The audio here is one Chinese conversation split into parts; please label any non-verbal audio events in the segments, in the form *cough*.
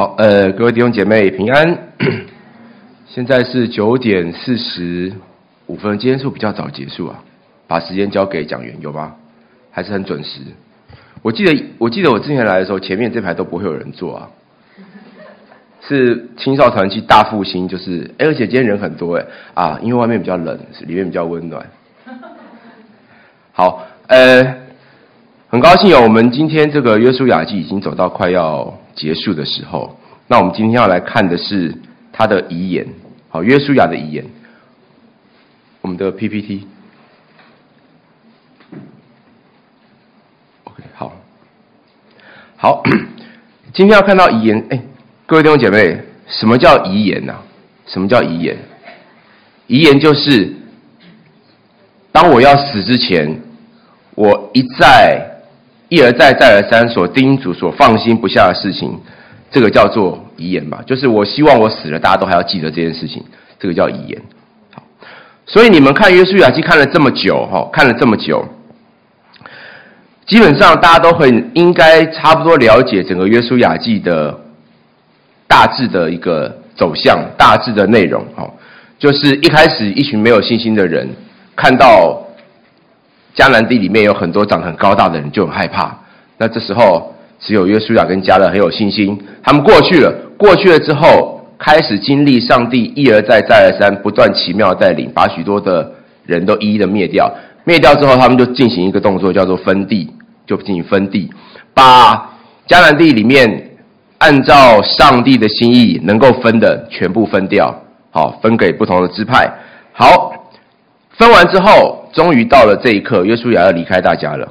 好，呃，各位弟兄姐妹平安。*clears throat* 现在是九点四十五分，今天是不是比较早结束啊？把时间交给讲员有吗？还是很准时？我记得，我记得我之前来的时候，前面这排都不会有人坐啊。*laughs* 是青少团去大复兴，就是，而且今天人很多哎啊，因为外面比较冷，里面比较温暖。好，呃，很高兴有我们今天这个约书亚记已经走到快要结束的时候，那我们今天要来看的是他的遗言，好，约书亚的遗言，我们的 PPT。OK，好，好，*coughs* 今天要看到遗言，哎。各位弟兄姐妹，什么叫遗言呢、啊？什么叫遗言？遗言就是，当我要死之前，我一再、一而再、再而三所叮嘱、所放心不下的事情，这个叫做遗言吧。就是我希望我死了，大家都还要记得这件事情，这个叫遗言。好，所以你们看约书亚记看了这么久，哈，看了这么久，基本上大家都很应该差不多了解整个约书亚记的。大致的一个走向，大致的内容，哈，就是一开始一群没有信心的人看到迦南地里面有很多长得很高大的人，就很害怕。那这时候只有约书亚跟迦勒很有信心，他们过去了，过去了之后开始经历上帝一而再再而三不断奇妙的带领，把许多的人都一一的灭掉。灭掉之后，他们就进行一个动作，叫做分地，就进行分地，把迦南地里面。按照上帝的心意，能够分的全部分掉，好，分给不同的支派。好，分完之后，终于到了这一刻，约书亚要离开大家了。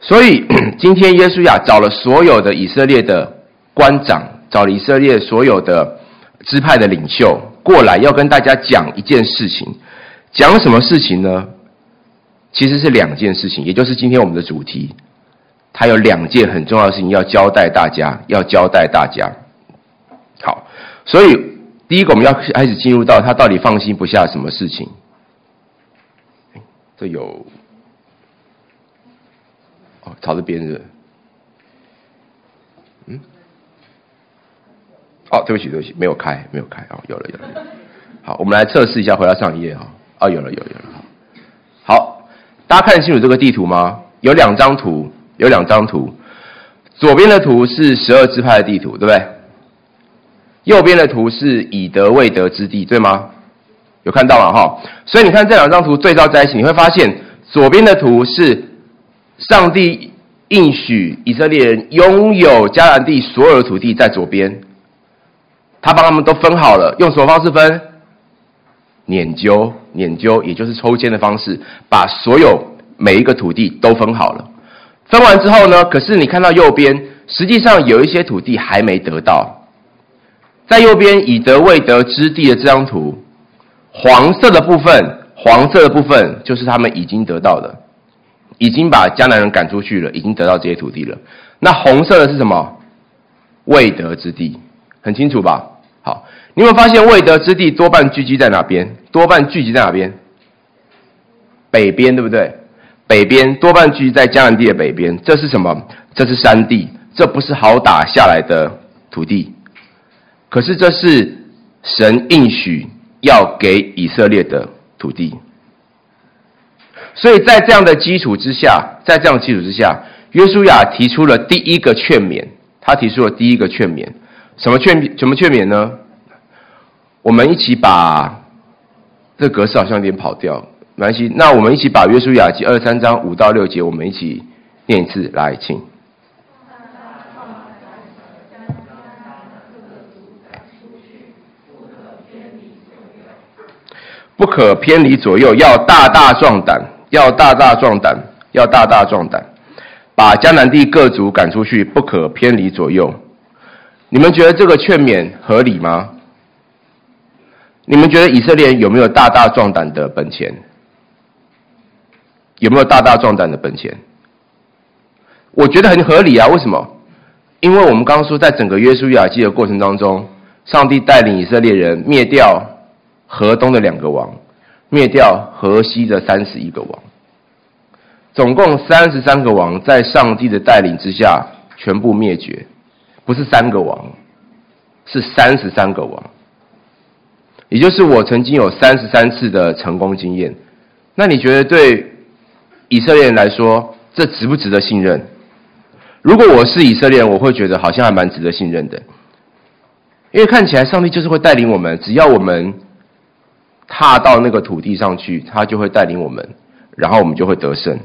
所以 *clears throat* 今天约书亚找了所有的以色列的官长，找了以色列所有的支派的领袖过来，要跟大家讲一件事情。讲什么事情呢？其实是两件事情，也就是今天我们的主题。他有两件很重要的事情要交代大家，要交代大家。好，所以第一个我们要开始进入到他到底放心不下什么事情。这有哦，朝着边是，嗯，哦，对不起，对不起，没有开，没有开哦，有了，有了。好，我们来测试一下，回到上一页哈。哦，有了，有了，有了。好，大家看得清楚这个地图吗？有两张图。有两张图，左边的图是十二支派的地图，对不对？右边的图是以德未德之地，对吗？有看到吗？哈，所以你看这两张图对照在一起，你会发现左边的图是上帝应许以色列人拥有迦南地所有的土地在左边，他帮他们都分好了，用什么方式分？拈阄，拈阄，也就是抽签的方式，把所有每一个土地都分好了。分完之后呢？可是你看到右边，实际上有一些土地还没得到。在右边以得未得之地的这张图，黄色的部分，黄色的部分就是他们已经得到的，已经把迦南人赶出去了，已经得到这些土地了。那红色的是什么？未得之地，很清楚吧？好，你有没有发现未得之地多半聚集在哪边？多半聚集在哪边？北边，对不对？北边多半聚集在迦南地的北边，这是什么？这是山地，这不是好打下来的土地。可是这是神应许要给以色列的土地。所以在这样的基础之下，在这样的基础之下，约书亚提出了第一个劝勉。他提出了第一个劝勉，什么劝？什么劝勉呢？我们一起把这格式好像有点跑掉。没关系，那我们一起把约书亚记二十三章五到六节，我们一起念一次来，请。不可偏离左右，要大大壮胆，要大大壮胆，要大大壮胆，把迦南地各族赶出去，不可偏离左右。你们觉得这个劝勉合理吗？你们觉得以色列有没有大大壮胆的本钱？有没有大大壮胆的本钱？我觉得很合理啊！为什么？因为我们刚刚说，在整个约书亚记的过程当中，上帝带领以色列人灭掉河东的两个王，灭掉河西的三十一个王，总共三十三个王，在上帝的带领之下全部灭绝，不是三个王，是三十三个王，也就是我曾经有三十三次的成功经验。那你觉得对以色列人来说，这值不值得信任？如果我是以色列人，我会觉得好像还蛮值得信任的，因为看起来上帝就是会带领我们，只要我们踏到那个土地上去，他就会带领我们，然后我们就会得胜。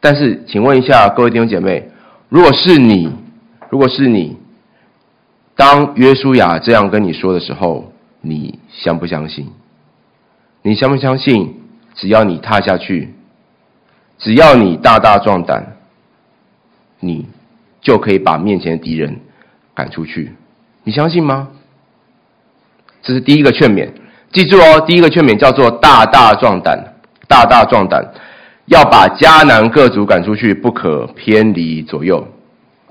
但是，请问一下各位弟兄姐妹，如果是你，如果是你，当约书亚这样跟你说的时候，你相不相信？你相不相信？只要你踏下去，只要你大大壮胆，你就可以把面前的敌人赶出去。你相信吗？这是第一个劝勉，记住哦，第一个劝勉叫做大大壮胆，大大壮胆。要把迦南各族赶出去，不可偏离左右。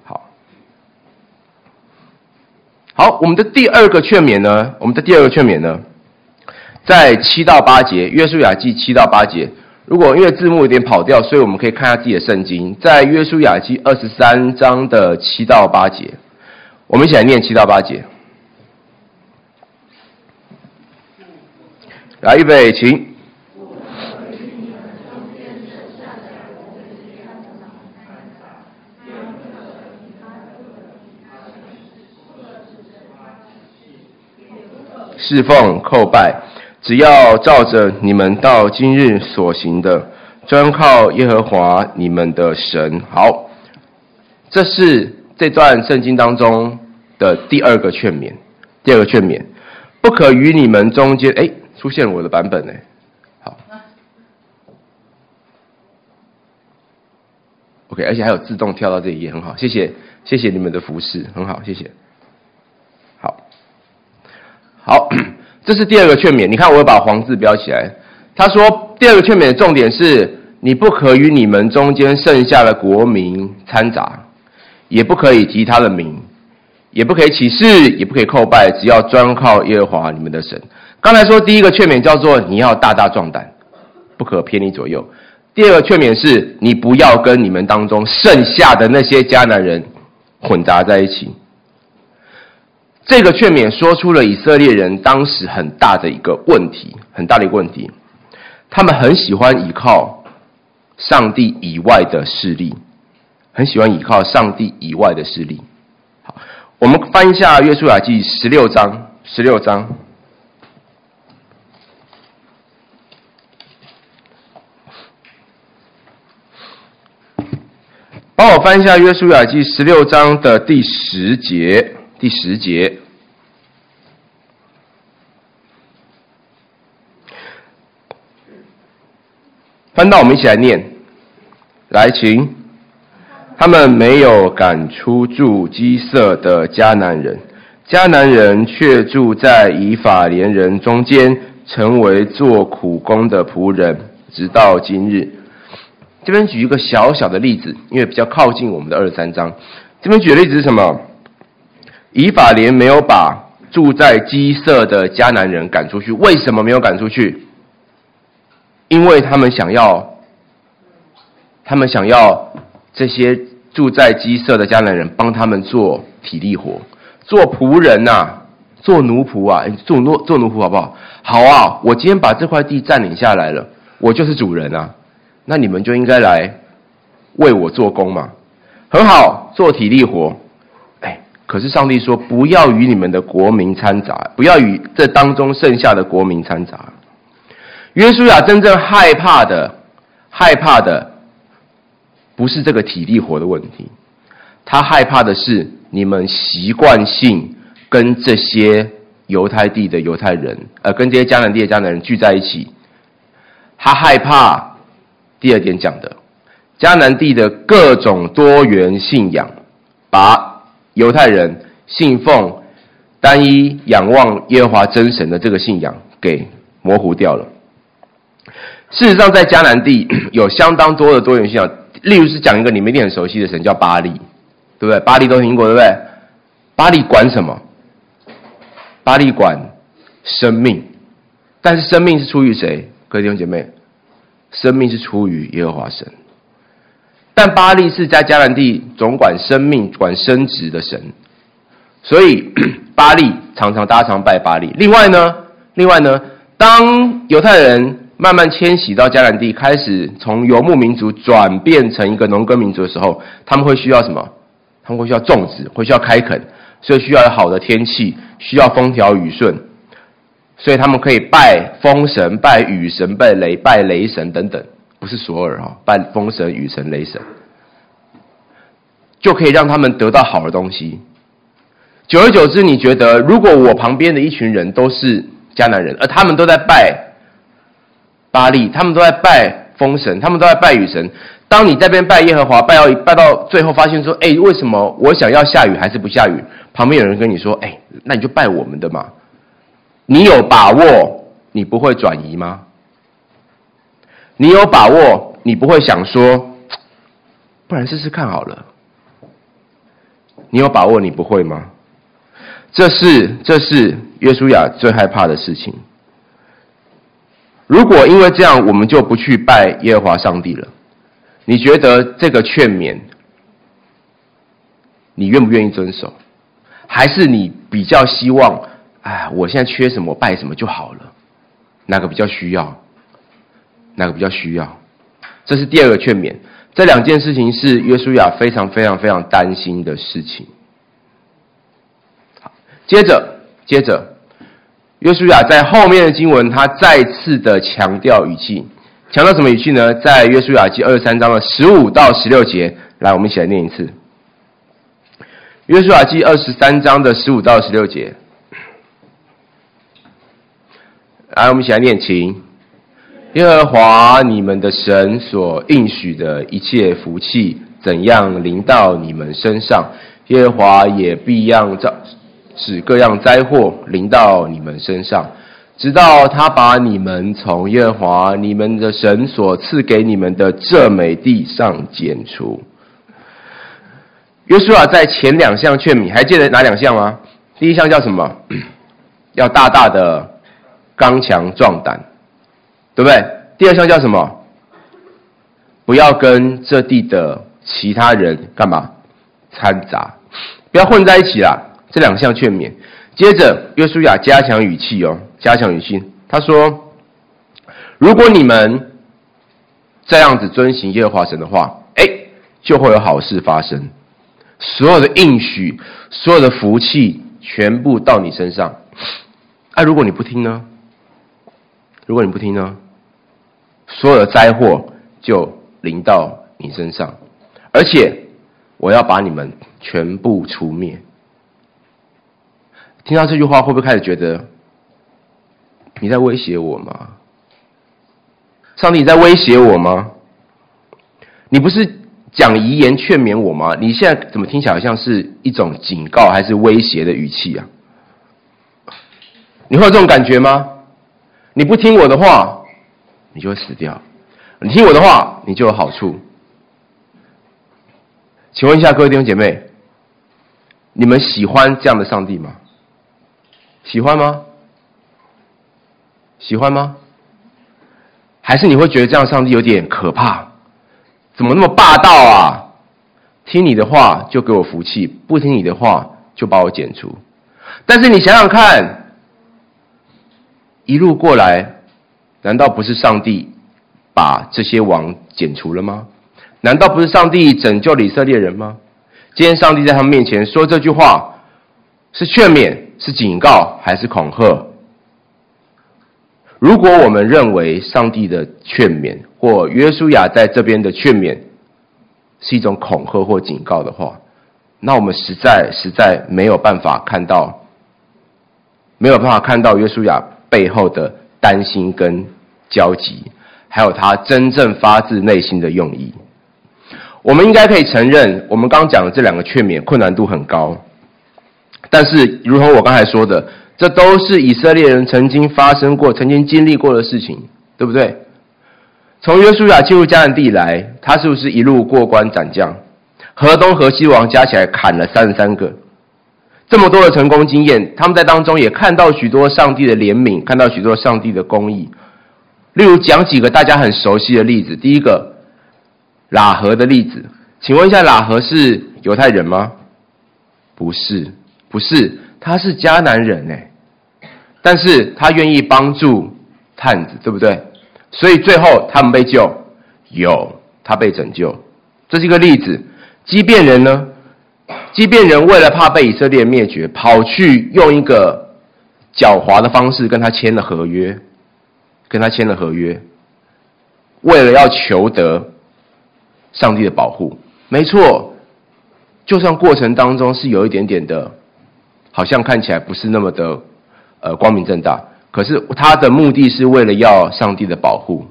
好，好，我们的第二个劝勉呢？我们的第二个劝勉呢，在七到八节，约书亚记七到八节。如果因为字幕有点跑掉，所以我们可以看一下自己的圣经，在约书亚记二十三章的七到八节，我们一起来念七到八节。来，预备，请。侍奉叩拜，只要照着你们到今日所行的，专靠耶和华你们的神。好，这是这段圣经当中的第二个劝勉。第二个劝勉，不可与你们中间，哎，出现我的版本呢。好，OK，而且还有自动跳到这一页，很好，谢谢，谢谢你们的服侍，很好，谢谢。好，好这是第二个劝勉。你看，我把黄字标起来。他说，第二个劝勉的重点是：你不可与你们中间剩下的国民掺杂，也不可以提他的名，也不可以起誓，也不可以叩拜，只要专靠耶和华你们的神。刚才说第一个劝勉叫做你要大大壮胆，不可偏离左右。第二个劝勉是你不要跟你们当中剩下的那些迦南人混杂在一起。这个劝勉说出了以色列人当时很大的一个问题，很大的一个问题，他们很喜欢依靠上帝以外的势力，很喜欢依靠上帝以外的势力。好，我们翻一下《约书亚记》十六章，十六章，帮我翻一下《约书亚记》十六章的第十节。第十节，翻到我们一起来念，来，请。他们没有赶出住基色的迦南人，迦南人却住在以法莲人中间，成为做苦工的仆人，直到今日。这边举一个小小的例子，因为比较靠近我们的二十三章。这边举的例子是什么？以法莲没有把住在基色的迦南人赶出去，为什么没有赶出去？因为他们想要，他们想要这些住在基色的迦南人帮他们做体力活，做仆人呐、做奴仆啊，做奴做奴仆好不好？好啊，我今天把这块地占领下来了，我就是主人啊，那你们就应该来为我做工嘛，很好，做体力活。哎可是上帝说：“不要与你们的国民掺杂，不要与这当中剩下的国民掺杂。”约书亚真正害怕的，害怕的不是这个体力活的问题，他害怕的是你们习惯性跟这些犹太地的犹太人，呃，跟这些迦南地的迦南人聚在一起。他害怕第二点讲的迦南地的各种多元信仰，把。犹太人信奉单一仰望耶和华真神的这个信仰给模糊掉了。事实上，在迦南地 *clears throat* 有相当多的多元信仰，例如是讲一个你们一定很熟悉的神叫巴力，对不对？巴力都听过，对不对？巴力管什么？巴力管生命，但是生命是出于谁？各位弟兄姐妹，生命是出于耶和华神。但巴力是在迦南地总管生命、管生殖的神，所以 *clears throat* 巴力常常大家常拜巴力。另外呢，另外呢，当犹太人慢慢迁徙到迦南地，开始从游牧民族转变成一个农耕民族的时候，他们会需要什么？他们会需要种植，会需要开垦，所以需要有好的天气，需要风调雨顺，所以他们可以拜风神、拜雨神、拜雷、拜雷神等等，不是索尔哈，拜风神、雨神、雷神，就可以让他们得到好的东西。久而久之，你觉得如果我旁边的一群人都是迦南人，而他们都在拜巴力，他们都在拜风神，他们都在拜雨神。当你在这边拜耶和华，拜到拜到最后，发现说：“哎，为什么我想要下雨还是不下雨？”旁边有人跟你说：“哎，那你就拜我们的嘛。”你有把握你不会转移吗？你有把握你不会想说：“不然试试看好了。”你有把握你不会吗？这是这是约书亚最害怕的事情。如果因为这样，我们就不去拜耶和华上帝了，你觉得这个劝勉，你愿不愿意遵守？还是你比较希望，哎，我现在缺什么，我拜什么就好了？哪个比较需要？哪个比较需要？这是第二个劝勉。这两件事情是约书亚非常非常非常担心的事情。接着，接着，约书亚在后面的经文，他再次的强调语气，强调什么语气呢？在约书亚记二十三章的十五到十六节，来，我们一起来念一次。约书亚记二十三章的十五到十六节，来，我们一起来念，请。耶和华你们的神所应许的一切福气，怎样临到你们身上，耶和华也必样照。使各样灾祸临到你们身上，直到他把你们从耶和华你们的神所赐给你们的这美地上剪除。约书亚在前两项劝勉，还记得哪两项吗？第一项叫什么？*coughs* 要大大的刚强壮胆，对不对？第二项叫什么？不要跟这地的其他人干嘛掺杂，不要混在一起啦。这两项劝勉，接着约书亚加强语气哦，加强语气。他说：“如果你们这样子遵行耶和华神的话，哎，就会有好事发生，所有的应许，所有的福气，全部到你身上。哎、如果你不听呢？如果你不听呢？所有的灾祸就临到你身上，而且我要把你们全部除灭。”听到这句话，会不会开始觉得你在威胁我吗？上帝，你在威胁我吗？你不是讲遗言劝勉我吗？你现在怎么听起来好像是一种警告还是威胁的语气啊？你会有这种感觉吗？你不听我的话，你就会死掉；你听我的话，你就有好处。请问一下各位弟兄姐妹，你们喜欢这样的上帝吗？喜欢吗？喜欢吗？还是你会觉得这样上帝有点可怕？怎么那么霸道啊？听你的话就给我福气，不听你的话就把我剪除。但是你想想看，一路过来，难道不是上帝把这些王剪除了吗？难道不是上帝拯救以色列人吗？今天上帝在他们面前说这句话，是劝勉。是警告还是恐吓？如果我们认为上帝的劝勉或约书亚在这边的劝勉是一种恐吓或警告的话，那我们实在实在没有办法看到，没有办法看到约书亚背后的担心跟焦急，还有他真正发自内心的用意。我们应该可以承认，我们刚讲的这两个劝勉困难度很高。但是，如同我刚才说的，这都是以色列人曾经发生过、曾经经历过的事情，对不对？从约书亚进入迦南地来，他是不是一路过关斩将，河东、河西王加起来砍了三十三个？这么多的成功经验，他们在当中也看到许多上帝的怜悯，看到许多上帝的公义。例如，讲几个大家很熟悉的例子。第一个，喇合的例子，请问一下，喇合是犹太人吗？不是。不是，他是迦南人哎，但是他愿意帮助探子，对不对？所以最后他们被救，有他被拯救，这是一个例子。基遍人呢？即便人为了怕被以色列灭绝，跑去用一个狡猾的方式跟他签了合约，跟他签了合约，为了要求得上帝的保护。没错，就算过程当中是有一点点的，好像看起来不是那么的呃光明正大，可是他的目的是为了要上帝的保护。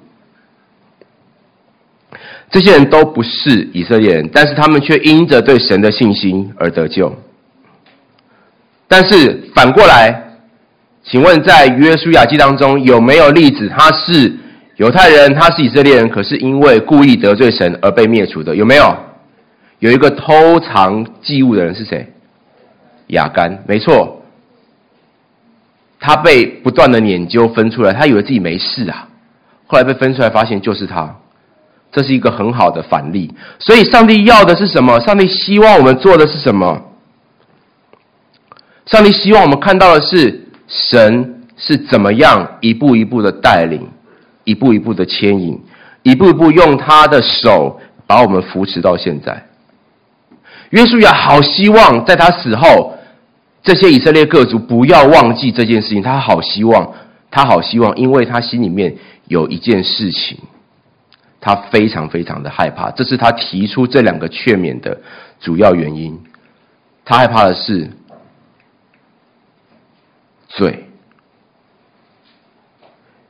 这些人都不是以色列人，但是他们却因着对神的信心而得救。但是反过来，请问在约书亚记当中有没有例子，他是犹太人，他是以色列人，可是因为故意得罪神而被灭除的？有没有？有一个偷藏祭物的人是谁？亚干，没错，他被不断的研究分出来，他以为自己没事啊，后来被分出来，发现就是他。这是一个很好的反例，所以上帝要的是什么？上帝希望我们做的是什么？上帝希望我们看到的是神是怎么样一步一步的带领，一步一步的牵引，一步一步用他的手把我们扶持到现在。约书亚好希望在他死后，这些以色列各族不要忘记这件事情。他好希望，他好希望，因为他心里面有一件事情。他非常非常的害怕，这是他提出这两个劝勉的主要原因。他害怕的是罪。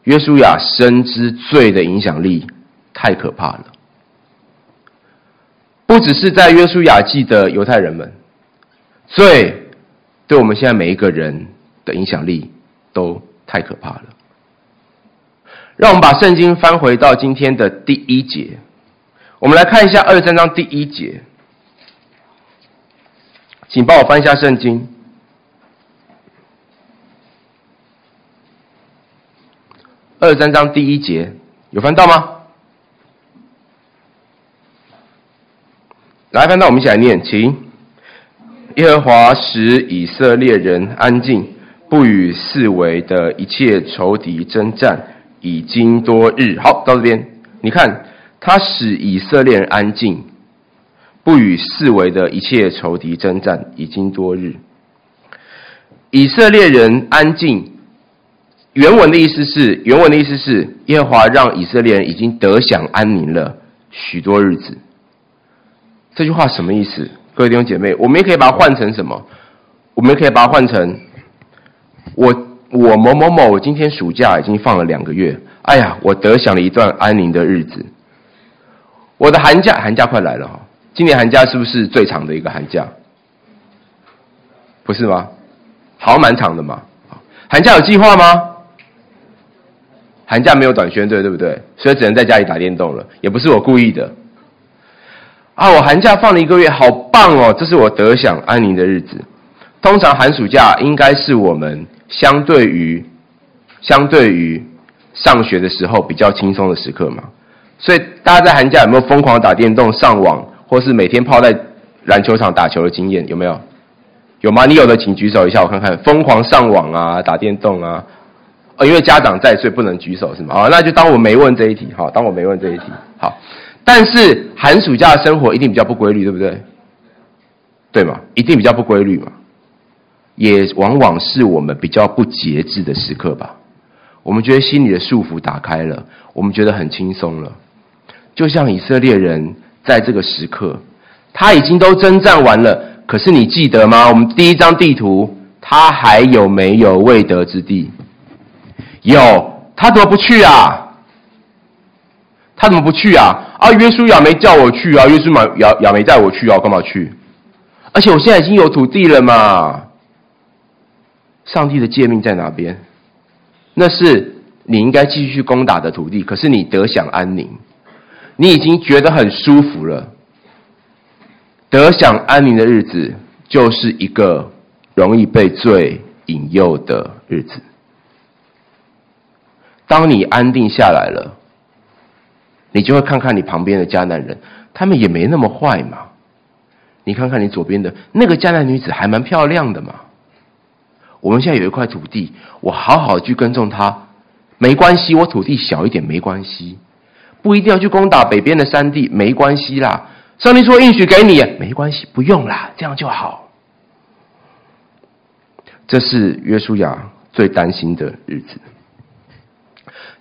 约书亚深知罪的影响力太可怕了，不只是在约书亚记的犹太人们，罪对我们现在每一个人的影响力都太可怕了。让我们把圣经翻回到今天的第一节，我们来看一下二十三章第一节，请帮我翻一下圣经。二十三章第一节有翻到吗？来翻到，我们一起来念，请。耶和华使以色列人安静，不与四围的一切仇敌争战。已经多日，好，到这边，你看，他使以色列人安静，不与四围的一切仇敌争战，已经多日。以色列人安静，原文的意思是，原文的意思是，耶和华让以色列人已经得享安宁了许多日子。这句话什么意思？各位弟兄姐妹，我们也可以把它换成什么？我们也可以把它换成我。我某某某，今天暑假已经放了两个月。哎呀，我得享了一段安宁的日子。我的寒假，寒假快来了哈。今年寒假是不是最长的一个寒假？不是吗？好，蛮长的嘛。寒假有计划吗？寒假没有短宣队，对不对？所以只能在家里打电动了。也不是我故意的。啊，我寒假放了一个月，好棒哦！这是我得享安宁的日子。通常寒暑假应该是我们。相对于，相对于上学的时候比较轻松的时刻嘛，所以大家在寒假有没有疯狂打电动、上网，或是每天泡在篮球场打球的经验？有没有？有吗？你有的请举手一下，我看看。疯狂上网啊，打电动啊，哦，因为家长在，所以不能举手是吗？好，那就当我没问这一题，好，当我没问这一题，好。但是寒暑假的生活一定比较不规律，对不对？对吗？一定比较不规律嘛。也往往是我们比较不节制的时刻吧。我们觉得心里的束缚打开了，我们觉得很轻松了。就像以色列人在这个时刻，他已经都征战完了，可是你记得吗？我们第一张地图，他还有没有未得之地？有，他怎么不去啊？他怎么不去啊？啊，约书亚没叫我去啊，约书亚亚没带我去啊，干嘛去？而且我现在已经有土地了嘛。上帝的诫命在哪边？那是你应该继续去攻打的土地。可是你得享安宁，你已经觉得很舒服了。得享安宁的日子，就是一个容易被罪引诱的日子。当你安定下来了，你就会看看你旁边的迦南人，他们也没那么坏嘛。你看看你左边的那个迦南女子还蛮漂亮的嘛。我们现在有一块土地，我好好去耕种它，没关系。我土地小一点没关系，不一定要去攻打北边的山地，没关系啦。上帝说应许给你，没关系，不用啦，这样就好。这是约书亚最担心的日子。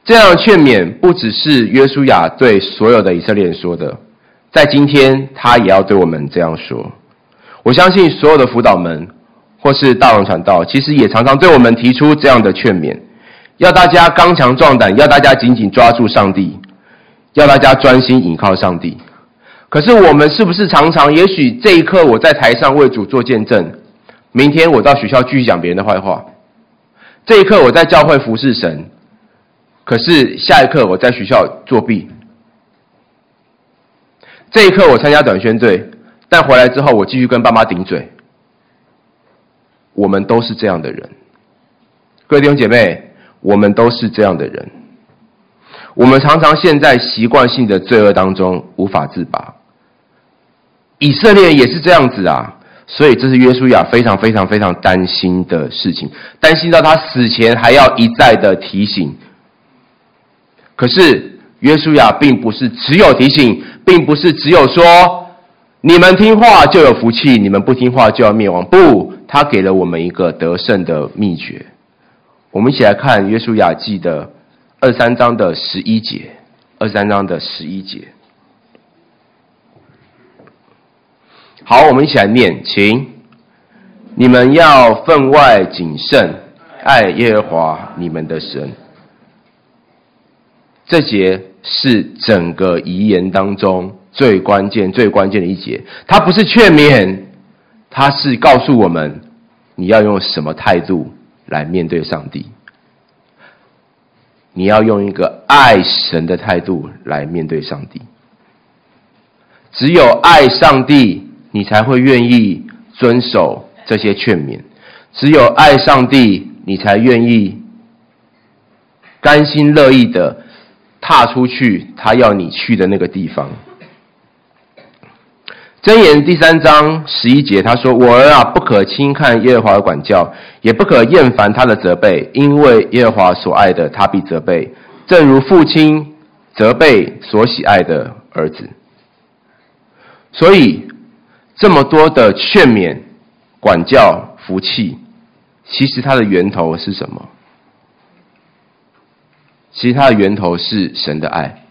这样劝勉不只是约书亚对所有的以色列人说的，在今天他也要对我们这样说。我相信所有的辅导们或是大王传道，其实也常常对我们提出这样的劝勉，要大家刚强壮胆，要大家紧紧抓住上帝，要大家专心倚靠上帝。可是我们是不是常常，也许这一刻我在台上为主做见证，明天我到学校继续讲别人的坏话，这一刻我在教会服侍神。可是下一刻我在学校作弊，这一刻我参加短宣队，但回来之后我继续跟爸妈顶嘴。我们都是这样的人，各位弟兄姐妹，我们都是这样的人。我们常常陷在习惯性的罪恶当中无法自拔。以色列也是这样子啊，所以这是约书亚非常非常非常担心的事情，担心到他死前还要一再的提醒。可是约书亚并不是只有提醒，并不是只有说你们听话就有福气，你们不听话就要灭亡。不，他给了我们一个得胜的秘诀。我们一起来看约书亚记的二三章的十一节，二三章的十一节。好，我们一起来念，请你们要分外谨慎，爱耶和华你们的神。这节是整个遗言当中最关键、最关键的一节。它不是劝勉，它是告诉我们你要用什么态度来面对上帝。你要用一个爱神的态度来面对上帝。只有爱上帝，你才会愿意遵守这些劝勉；只有爱上帝，你才愿意甘心乐意的。踏出去，他要你去的那个地方。箴言第三章十一节，他说：“我儿啊，不可轻看耶和华的管教，也不可厌烦他的责备，因为耶和华所爱的，他必责备，正如父亲责备所喜爱的儿子。”所以，这么多的劝勉、管教、福气，其实它的源头是什么？其实它的源头是神的爱，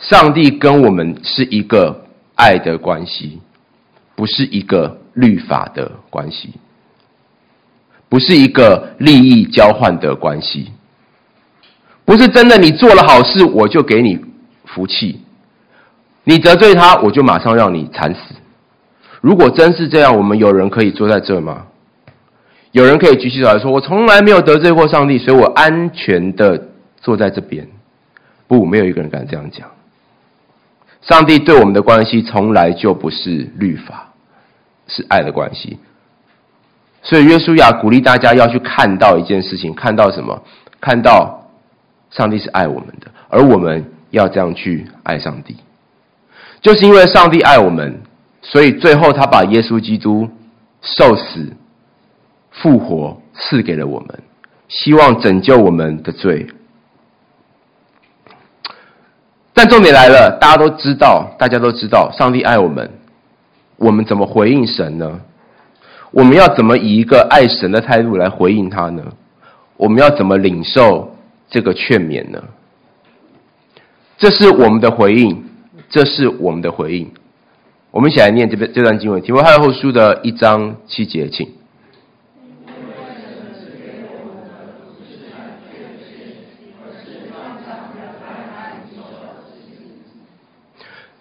上帝跟我们是一个爱的关系，不是一个律法的关系，不是一个利益交换的关系，不是真的你做了好事我就给你福气，你得罪他我就马上让你惨死。如果真是这样，我们有人可以坐在这吗？有人可以举起手来说：“我从来没有得罪过上帝，所以我安全的坐在这边。”不，没有一个人敢这样讲。上帝对我们的关系从来就不是律法，是爱的关系。所以约书亚鼓励大家要去看到一件事情，看到什么？看到上帝是爱我们的，而我们要这样去爱上帝。就是因为上帝爱我们，所以最后他把耶稣基督受死。复活赐给了我们，希望拯救我们的罪。但重点来了，大家都知道，大家都知道，上帝爱我们，我们怎么回应神呢？我们要怎么以一个爱神的态度来回应他呢？我们要怎么领受这个劝勉呢？这是我们的回应，这是我们的回应。我们一起来念这边这段经文，提摩太后书的一章七节，请。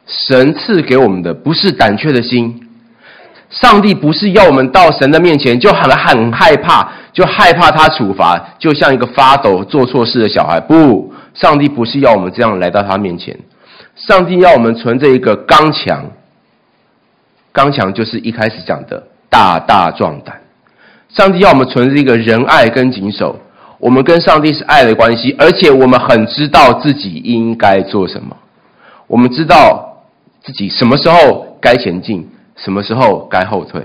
神赐给我们的不是胆怯的心，上帝不是要我们到神的面前就很很害怕，就害怕他处罚，就像一个发抖做错事的小孩。不，上帝不是要我们这样来到他面前，上帝要我们存着一个刚强，刚强就是一开始讲的大大壮胆。上帝要我们存着一个仁爱跟谨守，我们跟上帝是爱的关系，而且我们很知道自己应该做什么，我们知道。自己什么时候该前进，什么时候该后退。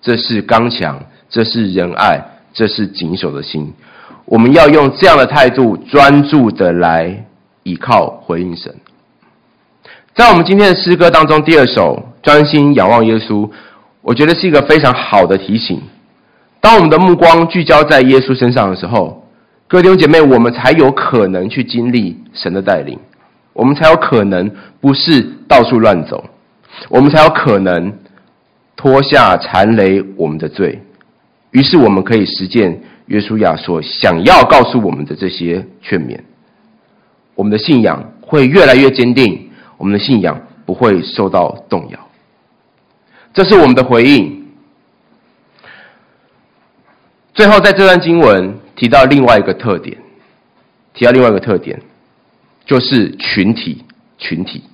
这是刚强，这是仁爱，这是谨守的心。我们要用这样的态度，专注的来倚靠回应神。在我们今天的诗歌当中，第二首专心仰望耶稣，我觉得是一个非常好的提醒。当我们的目光聚焦在耶稣身上的时候，各位弟兄姐妹，我们才有可能去经历神的带领，我们才有可能不是到处乱走，我们才有可能。脱下缠累我们的罪，于是我们可以实践约书亚所想要告诉我们的这些劝勉。我们的信仰会越来越坚定，我们的信仰不会受到动摇。这是我们的回应。最后，在这段经文提到另外一个特点，提到另外一个特点，就是群体。群体，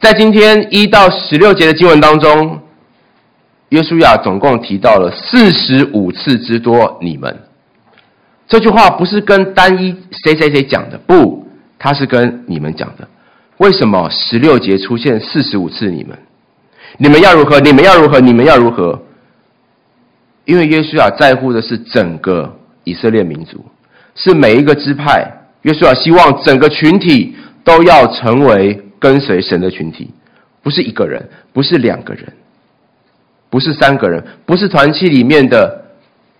在今天一到十六节的经文当中。约书亚总共提到了四十五次之多，你们这句话不是跟单一谁谁谁讲的，不，他是跟你们讲的。为什么十六节出现四十五次你们？你们要如何？你们要如何？你们要如何？因为约书亚在乎的是整个以色列民族，是每一个支派。约书亚希望整个群体都要成为跟随神的群体，不是一个人，不是两个人。不是三个人，不是团契里面的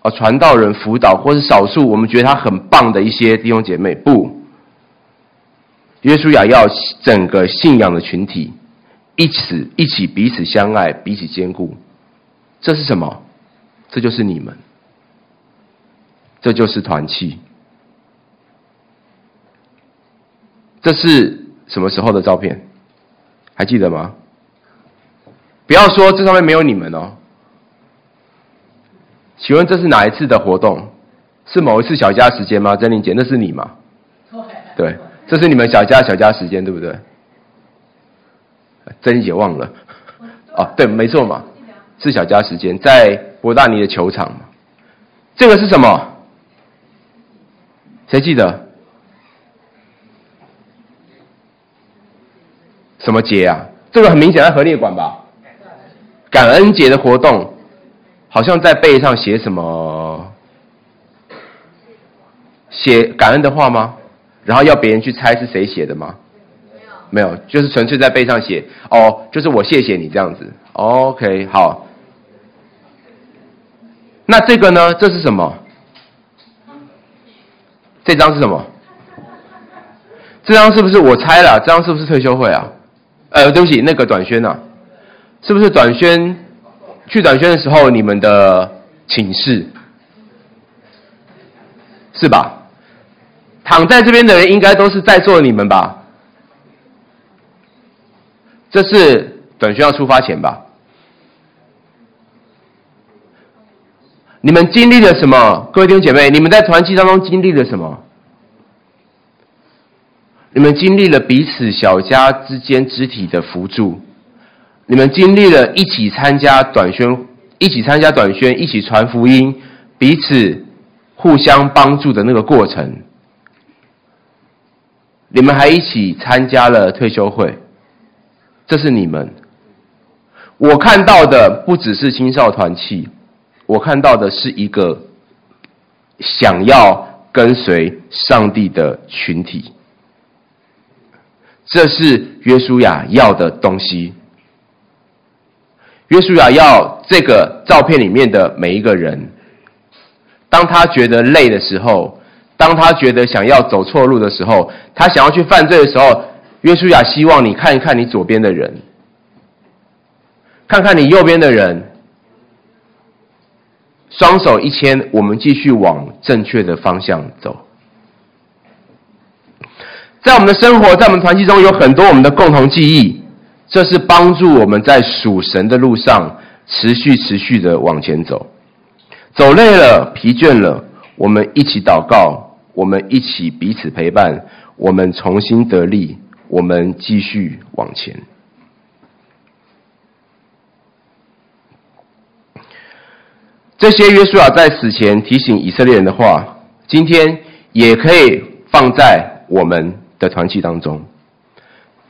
呃传道人辅导，或是少数我们觉得他很棒的一些弟兄姐妹。不，约书亚要整个信仰的群体一起一起彼此相爱，彼此坚固。这是什么？这就是你们，这就是团契。这是什么时候的照片？还记得吗？不要说这上面没有你们哦。请问这是哪一次的活动？是某一次小家时间吗？珍玲姐，那是你吗？对，这是你们小家小家时间，对不对？珍玲姐忘了。哦，对，没错嘛，是小家时间，在博大尼的球场嘛。这个是什么？谁记得？什么节啊？这个很明显在何烈馆吧？感恩节的活动，好像在背上写什么？写感恩的话吗？然后要别人去猜是谁写的吗？没有，没有，就是纯粹在背上写。哦，就是我谢谢你这样子。OK，好。那这个呢？这是什么？这张是什么？这张是不是我猜了？这张是不是退休会啊？呃，对不起，那个短宣啊。是不是短宣？去短宣的时候，你们的寝室是吧？躺在这边的人应该都是在座的你们吧？这是短宣要出发前吧？你们经历了什么？各位弟兄姐妹，你们在团契当中经历了什么？你们经历了彼此小家之间肢体的扶助。你们经历了一起参加短宣，一起参加短宣，一起传福音，彼此互相帮助的那个过程。你们还一起参加了退休会，这是你们。我看到的不只是青少团契，我看到的是一个想要跟随上帝的群体。这是约书亚要的东西。约书亚要这个照片里面的每一个人，当他觉得累的时候，当他觉得想要走错路的时候，他想要去犯罪的时候，约书亚希望你看一看你左边的人，看看你右边的人，双手一牵，我们继续往正确的方向走。在我们的生活，在我们团契中有很多我们的共同记忆。这是帮助我们在属神的路上持续、持续的往前走。走累了、疲倦了，我们一起祷告，我们一起彼此陪伴，我们重新得力，我们继续往前。这些约书亚在死前提醒以色列人的话，今天也可以放在我们的团契当中。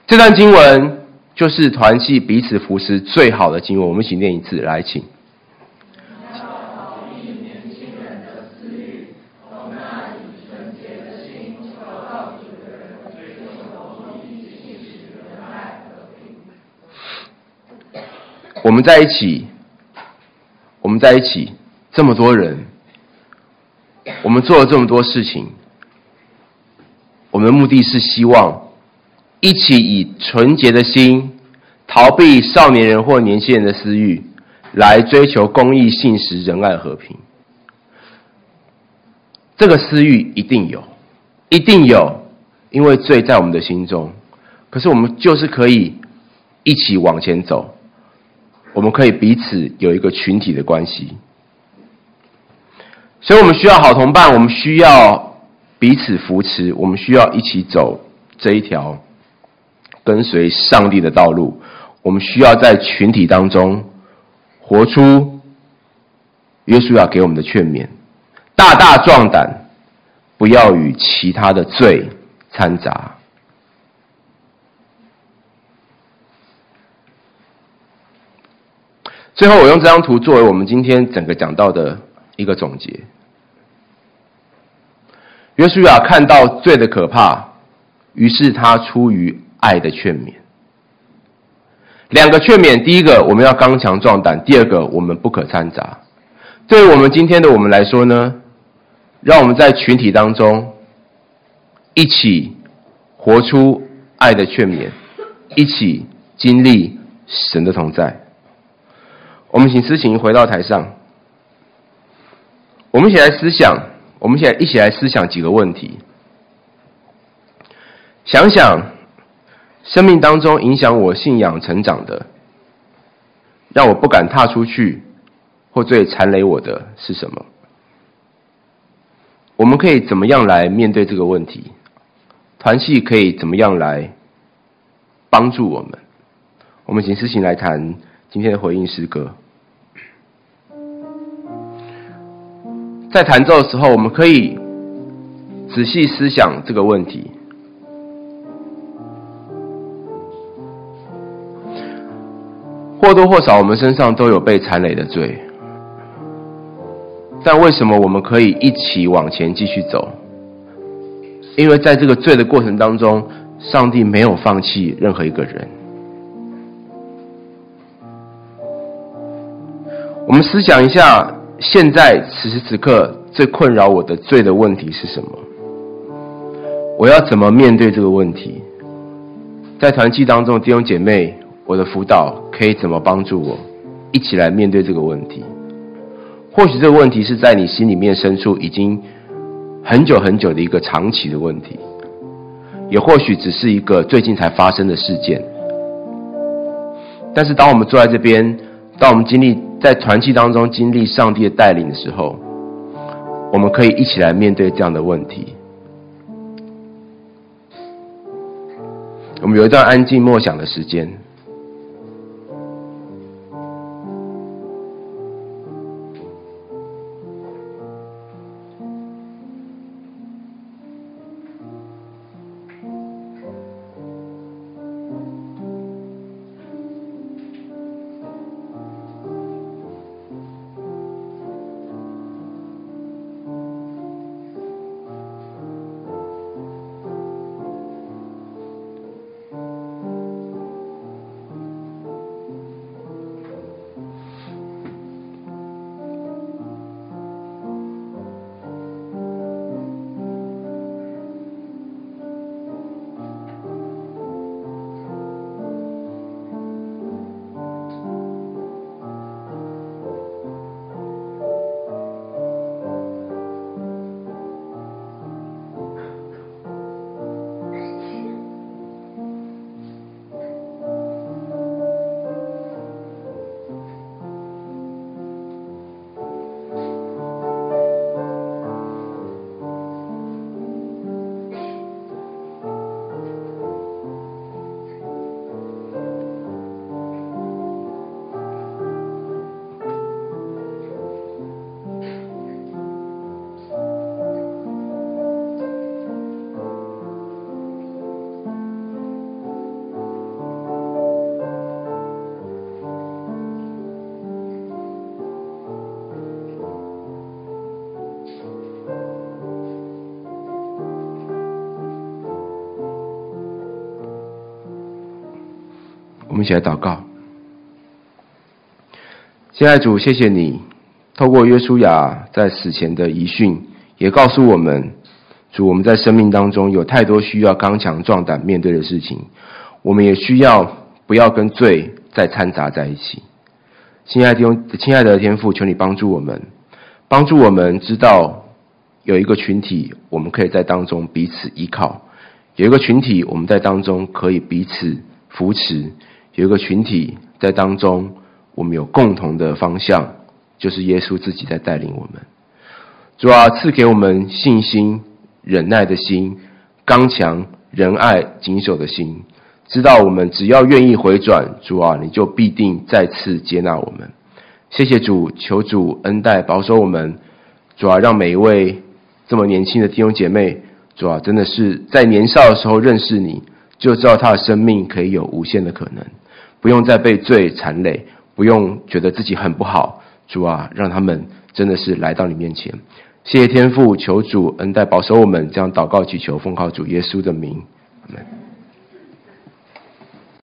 这段经文。就是团契彼此扶持最好的经文。我们一起念一次，来，请。我们在一起，我们在一起，这么多人，我们做了这么多事情，我们的目的是希望一起以纯洁的心，逃避少年人或年轻人的私欲，来追求公益、信实、仁爱、和平。这个私欲一定有，一定有，因为罪在我们的心中。可是我们就是可以一起往前走。我们可以彼此有一个群体的关系，所以我们需要好同伴，我们需要彼此扶持，我们需要一起走这一条跟随上帝的道路。我们需要在群体当中活出约书亚给我们的劝勉：大大壮胆，不要与其他的罪掺杂。最后，我用这张图作为我们今天整个讲到的一个总结。约书亚看到罪的可怕，于是他出于爱的劝勉。两个劝勉：第一个，我们要刚强壮胆；第二个，我们不可掺杂。对于我们今天的我们来说呢，让我们在群体当中一起活出爱的劝勉，一起经历神的同在。我们请诗琴回到台上，我们一起来思想，我们现在一起来思想几个问题。想想生命当中影响我信仰成长的，让我不敢踏出去，或最缠累我的是什么？我们可以怎么样来面对这个问题？团契可以怎么样来帮助我们？我们请诗琴来谈今天的回应诗歌。在弹奏的时候，我们可以仔细思想这个问题。或多或少，我们身上都有被缠累的罪，但为什么我们可以一起往前继续走？因为在这个罪的过程当中，上帝没有放弃任何一个人。我们思想一下。现在此时此刻最困扰我的罪的问题是什么？我要怎么面对这个问题？在团契当中，弟兄姐妹，我的辅导可以怎么帮助我一起来面对这个问题？或许这个问题是在你心里面深处已经很久很久的一个长期的问题，也或许只是一个最近才发生的事件。但是当我们坐在这边，当我们经历。在团契当中经历上帝的带领的时候，我们可以一起来面对这样的问题。我们有一段安静默想的时间。们一起来祷告。亲爱主，谢谢你透过约书亚在死前的遗训，也告诉我们，主，我们在生命当中有太多需要刚强壮胆面对的事情，我们也需要不要跟罪再掺杂在一起。亲爱的，亲爱的天父，求你帮助我们，帮助我们知道有一个群体，我们可以在当中彼此依靠；有一个群体，我们在当中可以彼此扶持；有一个群体在当中。我们有共同的方向，就是耶稣自己在带领我们。主啊，赐给我们信心、忍耐的心，刚强、仁爱、谨守的心。知道我们只要愿意回转，主啊，你就必定再次接纳我们。谢谢主，求主恩待保守我们。主啊，让每一位这么年轻的弟兄姐妹，主啊，真的是在年少的时候认识你，就知道他的生命可以有无限的可能，不用再被罪缠累。不用觉得自己很不好，主啊，让他们真的是来到你面前。谢谢天父，求主恩待保守我们，这样祷告祈求，奉靠主耶稣的名，阿门。